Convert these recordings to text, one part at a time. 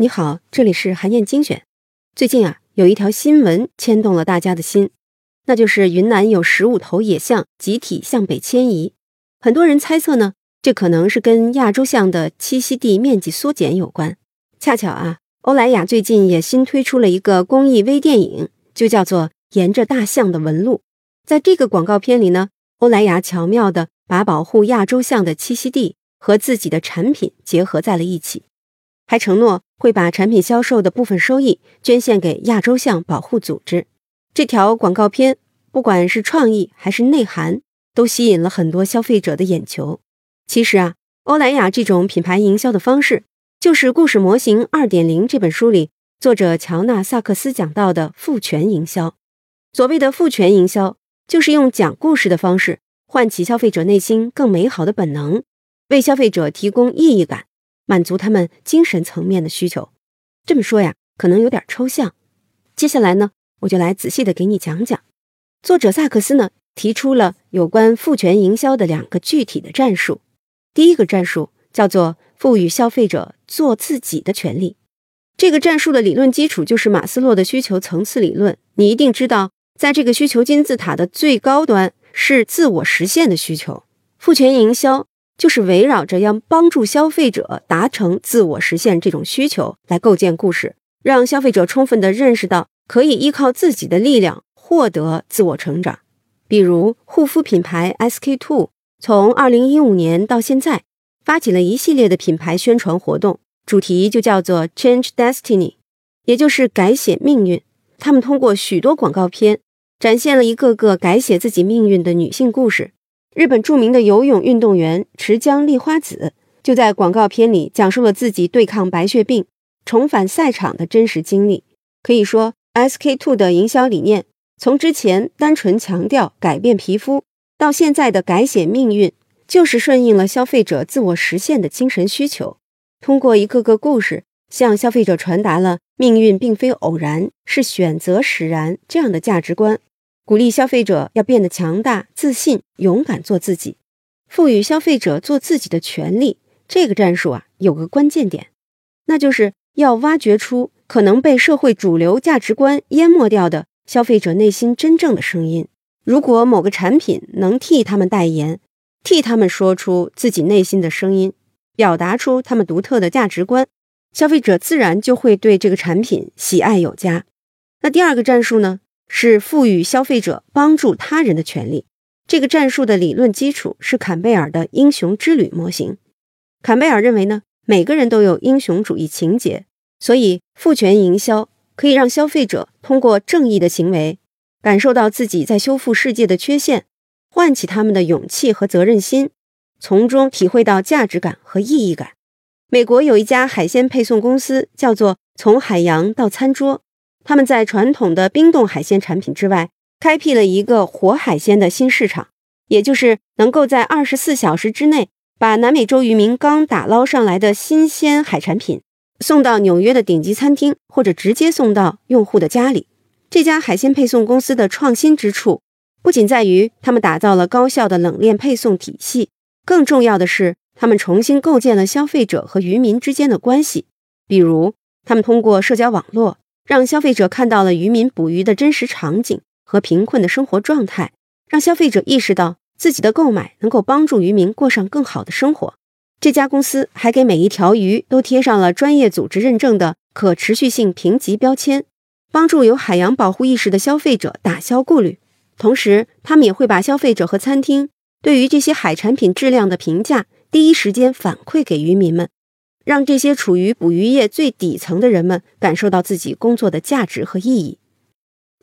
你好，这里是韩燕精选。最近啊，有一条新闻牵动了大家的心，那就是云南有十五头野象集体向北迁移。很多人猜测呢，这可能是跟亚洲象的栖息地面积缩减有关。恰巧啊，欧莱雅最近也新推出了一个公益微电影，就叫做《沿着大象的纹路》。在这个广告片里呢，欧莱雅巧妙地把保护亚洲象的栖息地和自己的产品结合在了一起。还承诺会把产品销售的部分收益捐献给亚洲象保护组织。这条广告片不管是创意还是内涵，都吸引了很多消费者的眼球。其实啊，欧莱雅这种品牌营销的方式，就是《故事模型二点零》这本书里作者乔纳萨克斯讲到的赋权营销。所谓的赋权营销，就是用讲故事的方式唤起消费者内心更美好的本能，为消费者提供意义感。满足他们精神层面的需求，这么说呀，可能有点抽象。接下来呢，我就来仔细的给你讲讲。作者萨克斯呢，提出了有关赋权营销的两个具体的战术。第一个战术叫做赋予消费者做自己的权利。这个战术的理论基础就是马斯洛的需求层次理论。你一定知道，在这个需求金字塔的最高端是自我实现的需求。赋权营销。就是围绕着要帮助消费者达成自我实现这种需求来构建故事，让消费者充分的认识到可以依靠自己的力量获得自我成长。比如护肤品牌 SK two 从二零一五年到现在发起了一系列的品牌宣传活动，主题就叫做 Change Destiny，也就是改写命运。他们通过许多广告片展现了一个个改写自己命运的女性故事。日本著名的游泳运动员池江丽花子就在广告片里讲述了自己对抗白血病、重返赛场的真实经历。可以说，SK two 的营销理念从之前单纯强调改变皮肤，到现在的改写命运，就是顺应了消费者自我实现的精神需求。通过一个个故事，向消费者传达了命运并非偶然，是选择使然这样的价值观。鼓励消费者要变得强大、自信、勇敢，做自己，赋予消费者做自己的权利。这个战术啊，有个关键点，那就是要挖掘出可能被社会主流价值观淹没掉的消费者内心真正的声音。如果某个产品能替他们代言，替他们说出自己内心的声音，表达出他们独特的价值观，消费者自然就会对这个产品喜爱有加。那第二个战术呢？是赋予消费者帮助他人的权利。这个战术的理论基础是坎贝尔的英雄之旅模型。坎贝尔认为呢，每个人都有英雄主义情节，所以赋权营销可以让消费者通过正义的行为，感受到自己在修复世界的缺陷，唤起他们的勇气和责任心，从中体会到价值感和意义感。美国有一家海鲜配送公司，叫做“从海洋到餐桌”。他们在传统的冰冻海鲜产品之外，开辟了一个活海鲜的新市场，也就是能够在二十四小时之内把南美洲渔民刚打捞上来的新鲜海产品送到纽约的顶级餐厅，或者直接送到用户的家里。这家海鲜配送公司的创新之处，不仅在于他们打造了高效的冷链配送体系，更重要的是，他们重新构建了消费者和渔民之间的关系。比如，他们通过社交网络。让消费者看到了渔民捕鱼的真实场景和贫困的生活状态，让消费者意识到自己的购买能够帮助渔民过上更好的生活。这家公司还给每一条鱼都贴上了专业组织认证的可持续性评级标签，帮助有海洋保护意识的消费者打消顾虑。同时，他们也会把消费者和餐厅对于这些海产品质量的评价第一时间反馈给渔民们。让这些处于捕鱼业最底层的人们感受到自己工作的价值和意义。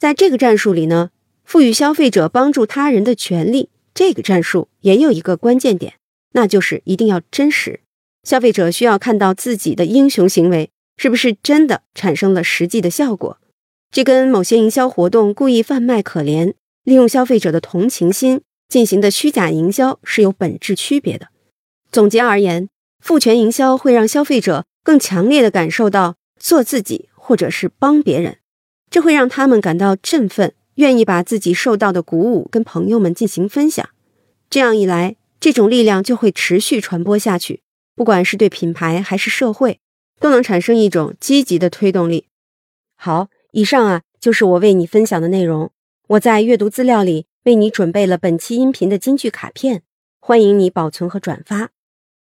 在这个战术里呢，赋予消费者帮助他人的权利，这个战术也有一个关键点，那就是一定要真实。消费者需要看到自己的英雄行为是不是真的产生了实际的效果。这跟某些营销活动故意贩卖可怜、利用消费者的同情心进行的虚假营销是有本质区别的。总结而言。负权营销会让消费者更强烈的感受到做自己或者是帮别人这会让他们感到振奋愿意把自己受到的鼓舞跟朋友们进行分享。这样一来这种力量就会持续传播下去不管是对品牌还是社会都能产生一种积极的推动力。好以上啊就是我为你分享的内容。我在阅读资料里为你准备了本期音频的金句卡片欢迎你保存和转发。